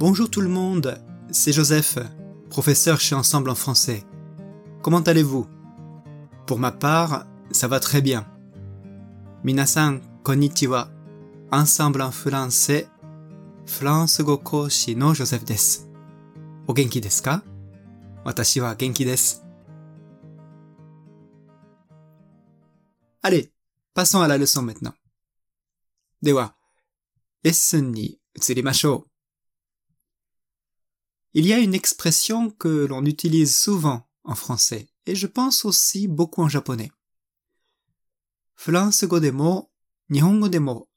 Bonjour tout le monde, c'est Joseph, professeur chez Ensemble en français. Comment allez-vous? Pour ma part, ça va très bien. Minasan, konnichiwa. Ensemble en français, France go koshi no Joseph desu. O genki desu ka? Watashi wa genki desu. Allez, passons à la leçon maintenant. Dewa, lesson ni utsurimashou. Il y a une expression que l'on utilise souvent en français et je pense aussi beaucoup en japonais. Nihongo.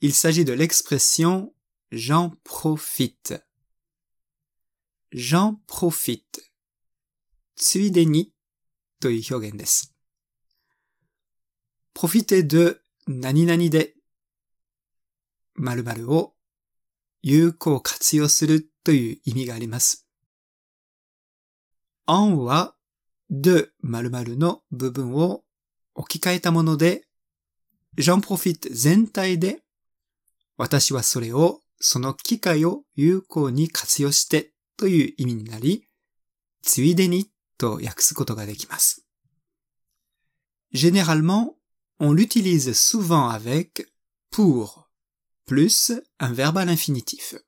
Il s'agit de l'expression j'en profite. J'en profite. Tsuideni to de nani de 有効活用するという意味があります。en は de 〇〇の部分を置き換えたもので、j'en profite 全体で、私はそれを、その機会を有効に活用してという意味になり、ついでにと訳すことができます。Généralement, on l'utilise souvent avec pour plus un verbe à l'infinitif.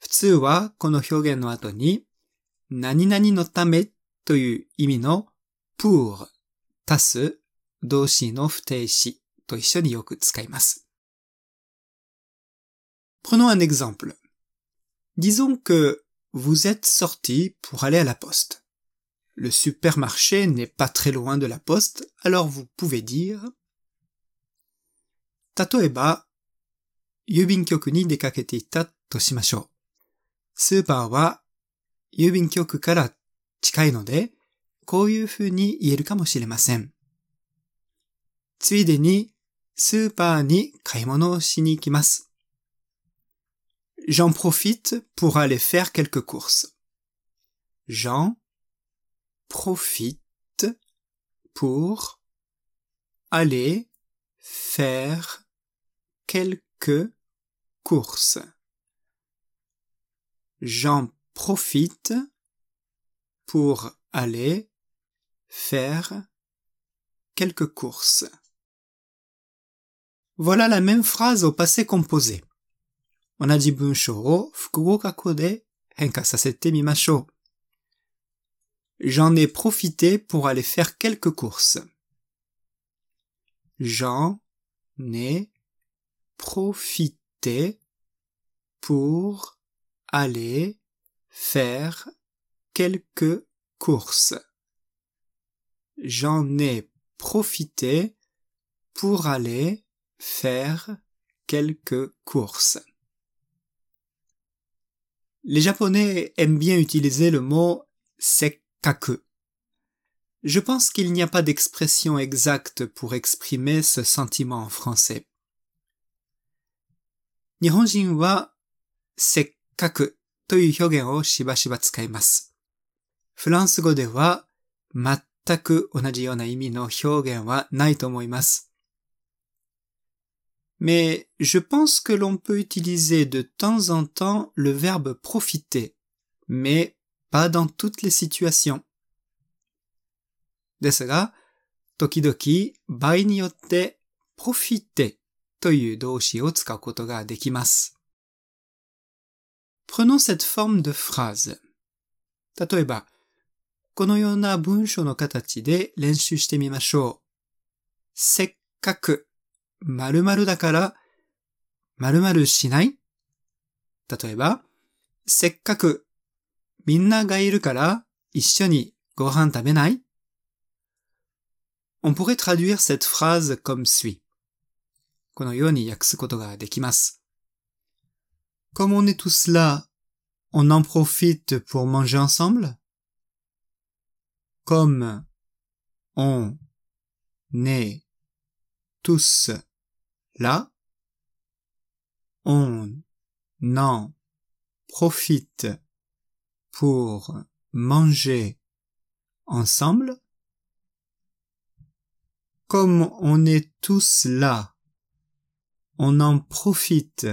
普通はこの表現の後に何々のためという意味の pour 足す動詞の不定詞と一緒によく使います。Prenons un exemple. Disons que vous êtes sorti pour aller à la poste. Le supermarché n'est pas très loin de la poste, alors vous pouvez dire 例えば、 郵便局に出かけていったとしましょう。スーパーは郵便局から近いので、こういう風に言えるかもしれません。ついでに、スーパーに買い物をしに行きます。J'en profite pour aller faire quelques courses. J'en profite pour aller faire quelques que course. J'en profite pour aller faire quelques courses. Voilà la même phrase au passé composé. On a dit de henka sasete mimashou. J'en ai profité pour aller faire quelques courses. J'en ai profité pour aller faire quelques courses. J'en ai profité pour aller faire quelques courses. Les Japonais aiment bien utiliser le mot sekkaku. Je pense qu'il n'y a pas d'expression exacte pour exprimer ce sentiment en français. 日本人はせっかくという表現をしばしば使います。フランス語では全く同じような意味の表現はないと思います。Mais je pense que l'on peut utiliser de temps en temps le verbe profiter, mais pas dans toutes les situations. ですが、時々場合によって profiter という動詞を使うことができます。Prenons cette forme de phrase. 例えば、このような文章の形で練習してみましょう。せっかく〇〇だから〇〇しない？例えば、せっかくみんながいるから一緒にご飯食べない？On pourrait traduire cette phrase comme suit. このように訳すことができます。Comme on est tous là, on en profite pour manger ensemble? Comme on est tous là, on en profite pour manger ensemble. Comme on est tous là, on en profite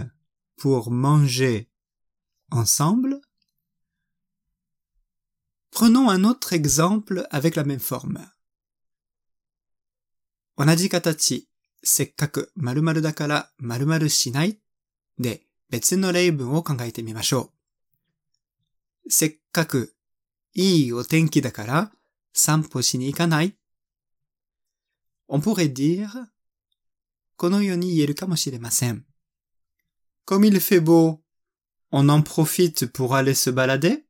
pour manger ensemble. Prenons un autre exemple avec la même forme. On a dit katachi, sekkaku marumaru dakara marumaru shinai de betsu no leibun o kangaete mimashou. Sekkaku ii otenki dakara sanpo shi ikanai. On pourrait dire このように言えるかもしれません。Comme il fait beau, on en profite pour aller se balader.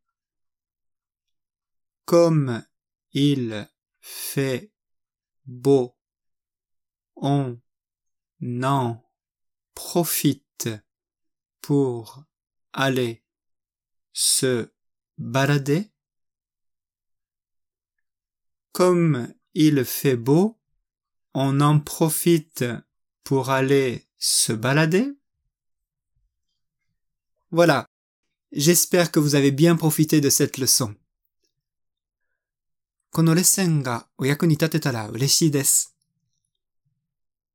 Comme il fait beau, on en profite pour aller se balader. Comme il fait beau, on en profite pour aller se balader. Voilà. J'espère que vous avez bien profité de cette leçon. このレッスンがお役に立てたら嬉しいです。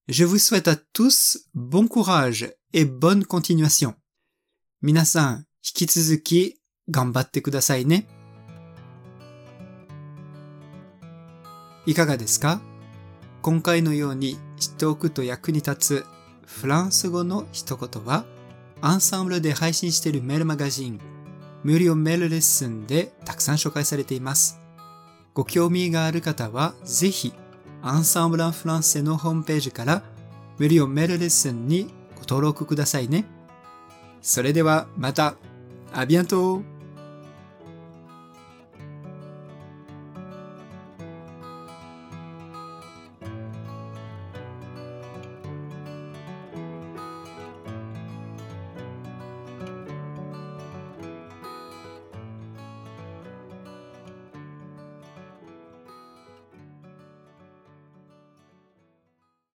Je vous souhaite à tous bon courage et bonne continuation. 皆さん、引き続き頑張ってくださいね。いかがですか 今回のように知っておくと役に立つフランス語の一言は、アンサンブルで配信しているメールマガジン、無料メールレッスンでたくさん紹介されています。ご興味がある方は、ぜひ、アンサンブルンフランセのホームページから無料メールレッスンにご登録くださいね。それではまた、あビアント